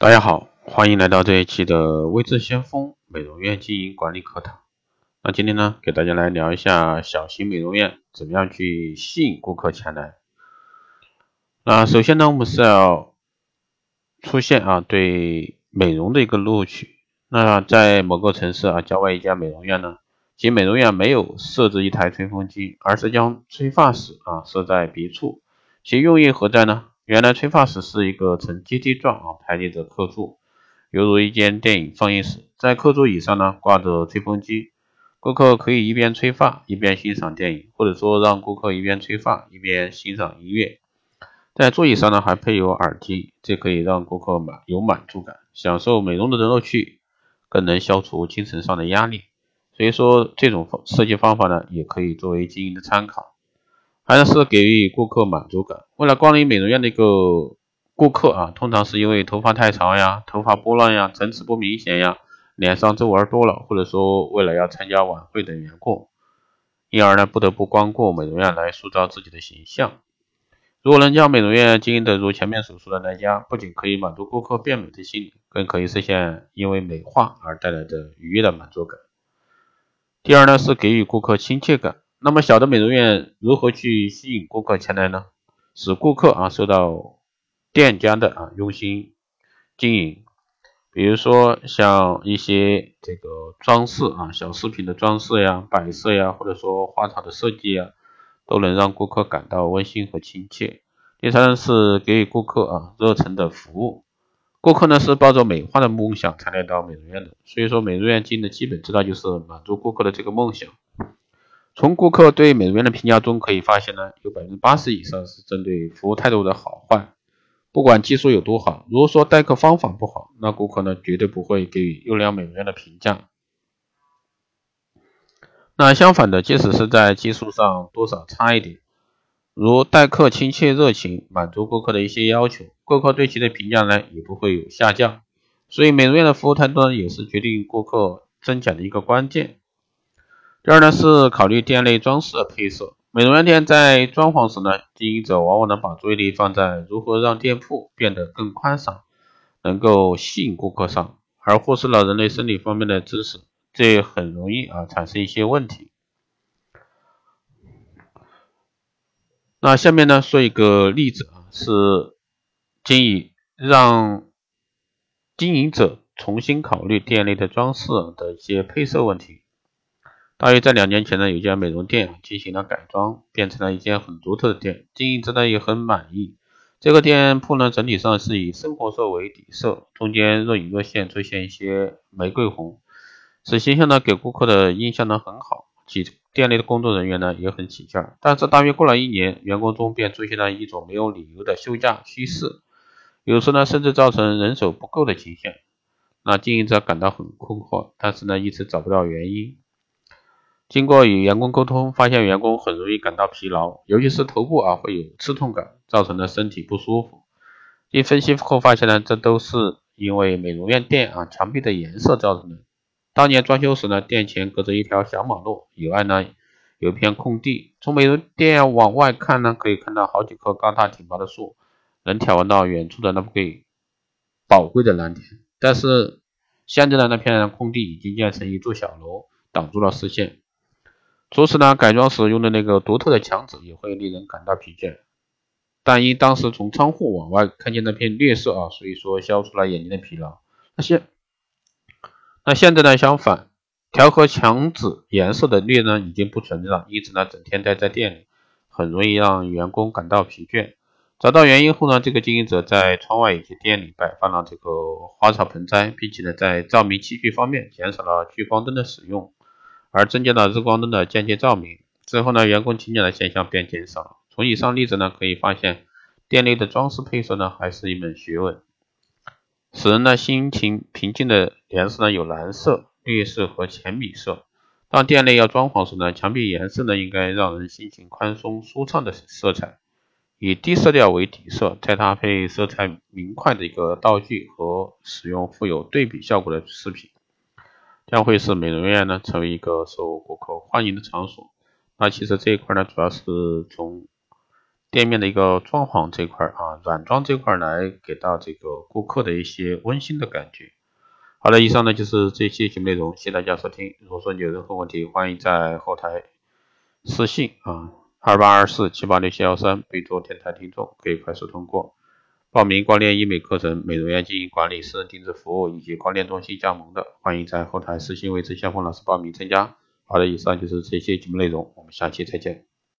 大家好，欢迎来到这一期的微智先锋美容院经营管理课堂。那今天呢，给大家来聊一下小型美容院怎么样去吸引顾客前来。那首先呢，我们是要出现啊对美容的一个录取。那在某个城市啊郊外一家美容院呢，其美容院没有设置一台吹风机，而是将吹发室啊设在别处。其用意何在呢？原来吹发室是一个呈阶梯状啊排列着客座，犹如一间电影放映室。在客座椅上呢挂着吹风机，顾客可以一边吹发一边欣赏电影，或者说让顾客一边吹发一边欣赏音乐。在座椅上呢还配有耳机，这可以让顾客满有满足感，享受美容的乐趣，更能消除精神上的压力。所以说这种设计方法呢也可以作为经营的参考。还是给予顾客满足感。为了光临美容院的一个顾客啊，通常是因为头发太长呀、头发波乱呀、层次不明显呀、脸上皱纹多了，或者说为了要参加晚会等缘故，因而呢不得不光顾美容院来塑造自己的形象。如果能将美容院经营的如前面所说的那家，不仅可以满足顾客变美的心理，更可以实现因为美化而带来的愉悦的满足感。第二呢是给予顾客亲切感。那么小的美容院如何去吸引顾客前来呢？使顾客啊受到店家的啊用心经营，比如说像一些这个装饰啊小饰品的装饰呀、摆设呀，或者说花草的设计呀，都能让顾客感到温馨和亲切。第三是给予顾客啊热忱的服务，顾客呢是抱着美化的梦想才来到美容院的，所以说美容院经营的基本之道就是满足顾客的这个梦想。从顾客对美容院的评价中可以发现呢，有百分之八十以上是针对服务态度的好坏。不管技术有多好，如果说待客方法不好，那顾客呢绝对不会给予优良美容院的评价。那相反的，即使是在技术上多少差一点，如待客亲切热情，满足顾客的一些要求，顾客对其的评价呢也不会有下降。所以美容院的服务态度呢，也是决定顾客真假的一个关键。第二呢是考虑店内装饰的配色。美容院店在装潢时呢，经营者往往能把注意力放在如何让店铺变得更宽敞，能够吸引顾客上，而忽视了人类生理方面的知识，这很容易啊产生一些问题。那下面呢说一个例子啊，是建议让经营者重新考虑店内的装饰的一些配色问题。大约在两年前呢，有一家美容店进行了改装，变成了一间很独特的店，经营者呢也很满意。这个店铺呢整体上是以深红色为底色，中间若隐若现出现一些玫瑰红，使形象呢给顾客的印象呢很好。其店内的工作人员呢也很起劲儿。但是大约过了一年，员工中便出现了一种没有理由的休假趋势，有时呢甚至造成人手不够的情况。那经营者感到很困惑，但是呢一直找不到原因。经过与员工沟通，发现员工很容易感到疲劳，尤其是头部啊会有刺痛感，造成的身体不舒服。经分析后发现呢，这都是因为美容院店啊墙壁的颜色造成的。当年装修时呢，店前隔着一条小马路，以外呢有一片空地。从美容店往外看呢，可以看到好几棵高大挺拔的树，能眺望到远处的那片宝贵的蓝天。但是现在的那片空地已经建成一座小楼，挡住了视线。除此呢，改装时用的那个独特的墙纸也会令人感到疲倦，但因当时从窗户往外看见那片绿色啊，所以说消除了眼睛的疲劳。那现那现在呢，相反，调和墙纸颜色的绿呢已经不存在了，因此呢，整天待在店里，很容易让员工感到疲倦。找到原因后呢，这个经营者在窗外以及店里摆放了这个花草盆栽，并且呢，在照明器具方面减少了聚光灯的使用。而增加了日光灯的间接照明之后呢，员工请假的现象便减少。从以上例子呢可以发现，店内的装饰配色呢还是一门学问。使人呢心情平静的颜色呢有蓝色、绿色和浅米色。当店内要装潢时呢，墙壁颜色呢应该让人心情宽松舒畅的色彩，以低色调为底色，再搭配色彩明快的一个道具和使用富有对比效果的饰品。将会使美容院呢成为一个受顾客欢迎的场所。那其实这一块呢，主要是从店面的一个装潢这块啊，软装这块来给到这个顾客的一些温馨的感觉。好的，以上呢就是这期节目内容，谢谢大家收听。如果说你有任何问题，欢迎在后台私信啊，二八二四七八六七幺三，备注电台听众，可以快速通过。报名光电医美课程、美容院经营管理、私人定制服务以及光电中心加盟的，欢迎在后台私信为陈向峰老师报名参加。好的，以上就是这些节目内容，我们下期再见。